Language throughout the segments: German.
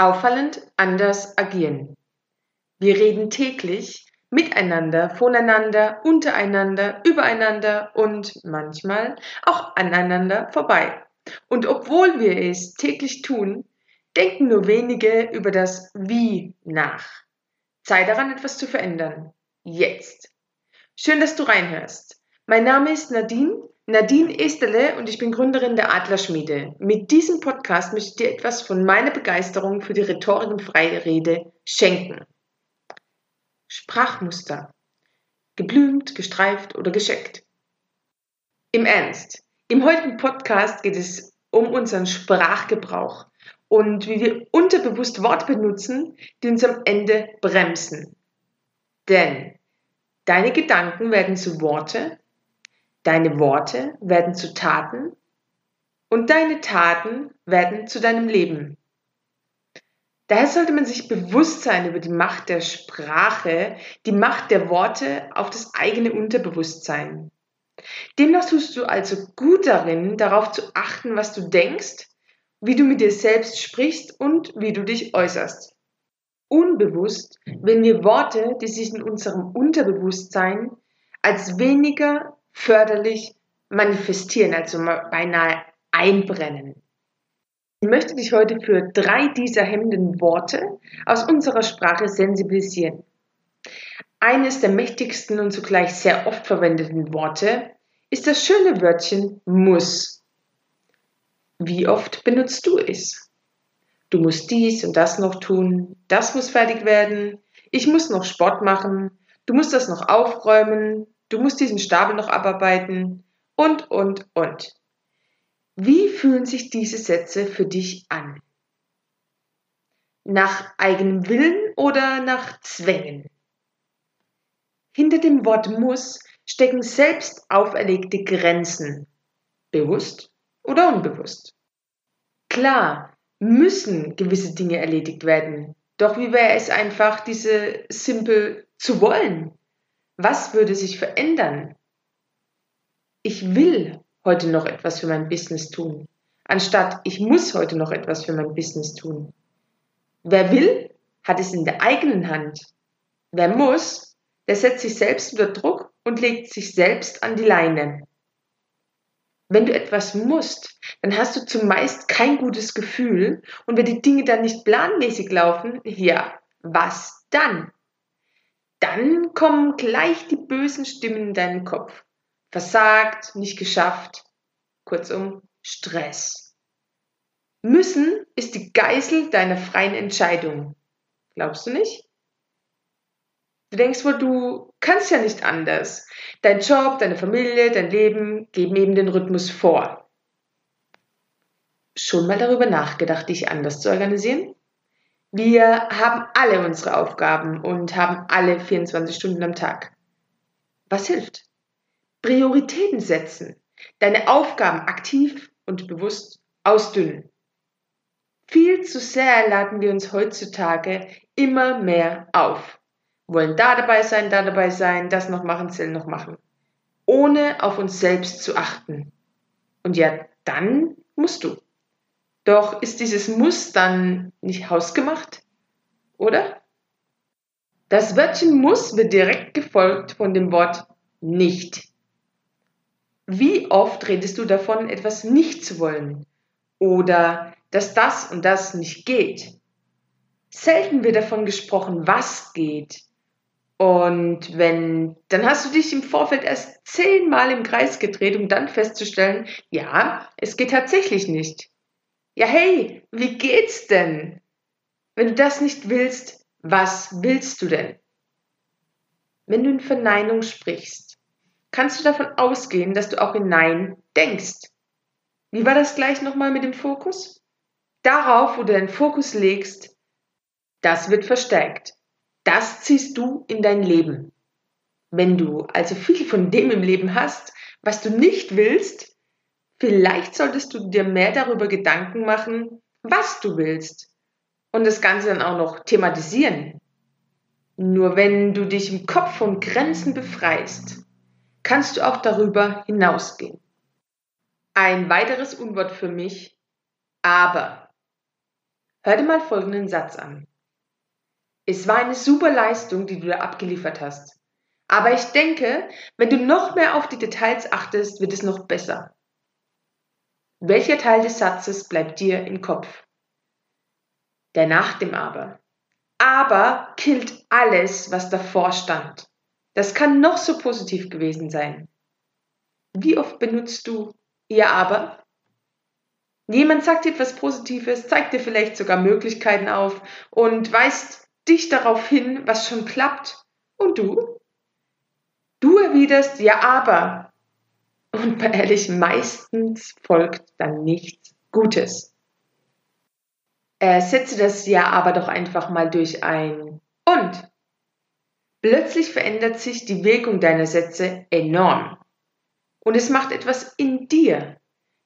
Auffallend anders agieren. Wir reden täglich miteinander, voneinander, untereinander, übereinander und manchmal auch aneinander vorbei. Und obwohl wir es täglich tun, denken nur wenige über das Wie nach. Zeit daran, etwas zu verändern. Jetzt. Schön, dass du reinhörst. Mein Name ist Nadine Nadine Esterle und ich bin Gründerin der Adlerschmiede. Mit diesem Podcast möchte ich dir etwas von meiner Begeisterung für die Rhetorik und Freirede schenken. Sprachmuster. Geblümt, gestreift oder gescheckt. Im Ernst. Im heutigen Podcast geht es um unseren Sprachgebrauch und wie wir unterbewusst Worte benutzen, die uns am Ende bremsen. Denn deine Gedanken werden zu Worte Deine Worte werden zu Taten und deine Taten werden zu deinem Leben. Daher sollte man sich bewusst sein über die Macht der Sprache, die Macht der Worte auf das eigene Unterbewusstsein. Demnach tust du also gut darin, darauf zu achten, was du denkst, wie du mit dir selbst sprichst und wie du dich äußerst. Unbewusst wenn wir Worte, die sich in unserem Unterbewusstsein als weniger förderlich manifestieren, also beinahe einbrennen. Ich möchte dich heute für drei dieser hemmenden Worte aus unserer Sprache sensibilisieren. Eines der mächtigsten und zugleich sehr oft verwendeten Worte ist das schöne Wörtchen muss. Wie oft benutzt du es? Du musst dies und das noch tun, das muss fertig werden, ich muss noch Sport machen, du musst das noch aufräumen, du musst diesen Stapel noch abarbeiten und, und, und. Wie fühlen sich diese Sätze für dich an? Nach eigenem Willen oder nach Zwängen? Hinter dem Wort muss stecken selbst auferlegte Grenzen, bewusst oder unbewusst. Klar, müssen gewisse Dinge erledigt werden, doch wie wäre es einfach, diese simpel zu wollen? Was würde sich verändern? Ich will heute noch etwas für mein Business tun, anstatt ich muss heute noch etwas für mein Business tun. Wer will, hat es in der eigenen Hand. Wer muss, der setzt sich selbst unter Druck und legt sich selbst an die Leine. Wenn du etwas musst, dann hast du zumeist kein gutes Gefühl und wenn die Dinge dann nicht planmäßig laufen, ja, was dann? Dann kommen gleich die bösen Stimmen in deinen Kopf. Versagt, nicht geschafft, kurzum Stress. Müssen ist die Geißel deiner freien Entscheidung. Glaubst du nicht? Du denkst wohl, du kannst ja nicht anders. Dein Job, deine Familie, dein Leben geben eben den Rhythmus vor. Schon mal darüber nachgedacht, dich anders zu organisieren? Wir haben alle unsere Aufgaben und haben alle 24 Stunden am Tag. Was hilft? Prioritäten setzen, deine Aufgaben aktiv und bewusst ausdünnen. Viel zu sehr laden wir uns heutzutage immer mehr auf. Wollen da dabei sein, da dabei sein, das noch machen, Zell noch machen. Ohne auf uns selbst zu achten. Und ja, dann musst du. Doch ist dieses Muss dann nicht hausgemacht? Oder? Das Wörtchen muss wird direkt gefolgt von dem Wort nicht. Wie oft redest du davon, etwas nicht zu wollen? Oder dass das und das nicht geht? Selten wird davon gesprochen, was geht. Und wenn, dann hast du dich im Vorfeld erst zehnmal im Kreis gedreht, um dann festzustellen, ja, es geht tatsächlich nicht. Ja, hey, wie geht's denn? Wenn du das nicht willst, was willst du denn? Wenn du in Verneinung sprichst, kannst du davon ausgehen, dass du auch in Nein denkst. Wie war das gleich nochmal mit dem Fokus? Darauf, wo du deinen Fokus legst, das wird verstärkt. Das ziehst du in dein Leben. Wenn du also viel von dem im Leben hast, was du nicht willst, Vielleicht solltest du dir mehr darüber Gedanken machen, was du willst und das Ganze dann auch noch thematisieren. Nur wenn du dich im Kopf von Grenzen befreist, kannst du auch darüber hinausgehen. Ein weiteres Unwort für mich, aber. Hör dir mal folgenden Satz an. Es war eine super Leistung, die du da abgeliefert hast. Aber ich denke, wenn du noch mehr auf die Details achtest, wird es noch besser. Welcher Teil des Satzes bleibt dir im Kopf? Der nach dem Aber. Aber killt alles, was davor stand. Das kann noch so positiv gewesen sein. Wie oft benutzt du ihr Aber? Jemand sagt dir etwas Positives, zeigt dir vielleicht sogar Möglichkeiten auf und weist dich darauf hin, was schon klappt. Und du? Du erwiderst ja aber und ehrlich, meistens folgt dann nichts Gutes. Ersetze das Ja aber doch einfach mal durch ein Und. Plötzlich verändert sich die Wirkung deiner Sätze enorm. Und es macht etwas in dir.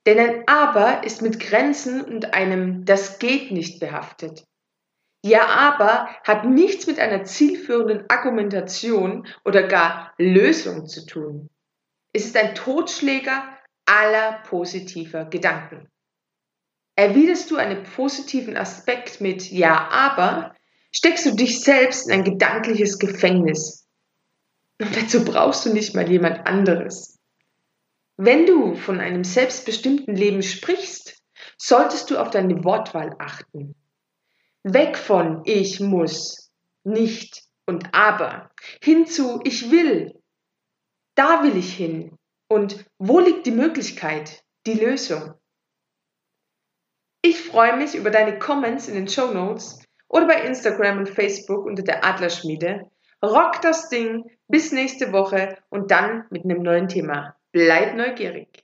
Denn ein Aber ist mit Grenzen und einem Das geht nicht behaftet. Ja, aber hat nichts mit einer zielführenden Argumentation oder gar Lösung zu tun. Es ist ein Totschläger aller positiver Gedanken. Erwiderst du einen positiven Aspekt mit Ja, aber, steckst du dich selbst in ein gedankliches Gefängnis. Und dazu brauchst du nicht mal jemand anderes. Wenn du von einem selbstbestimmten Leben sprichst, solltest du auf deine Wortwahl achten. Weg von ich muss, nicht und aber, hin zu ich will, da will ich hin. Und wo liegt die Möglichkeit, die Lösung? Ich freue mich über deine Comments in den Show Notes oder bei Instagram und Facebook unter der Adlerschmiede. Rock das Ding bis nächste Woche und dann mit einem neuen Thema. Bleib neugierig.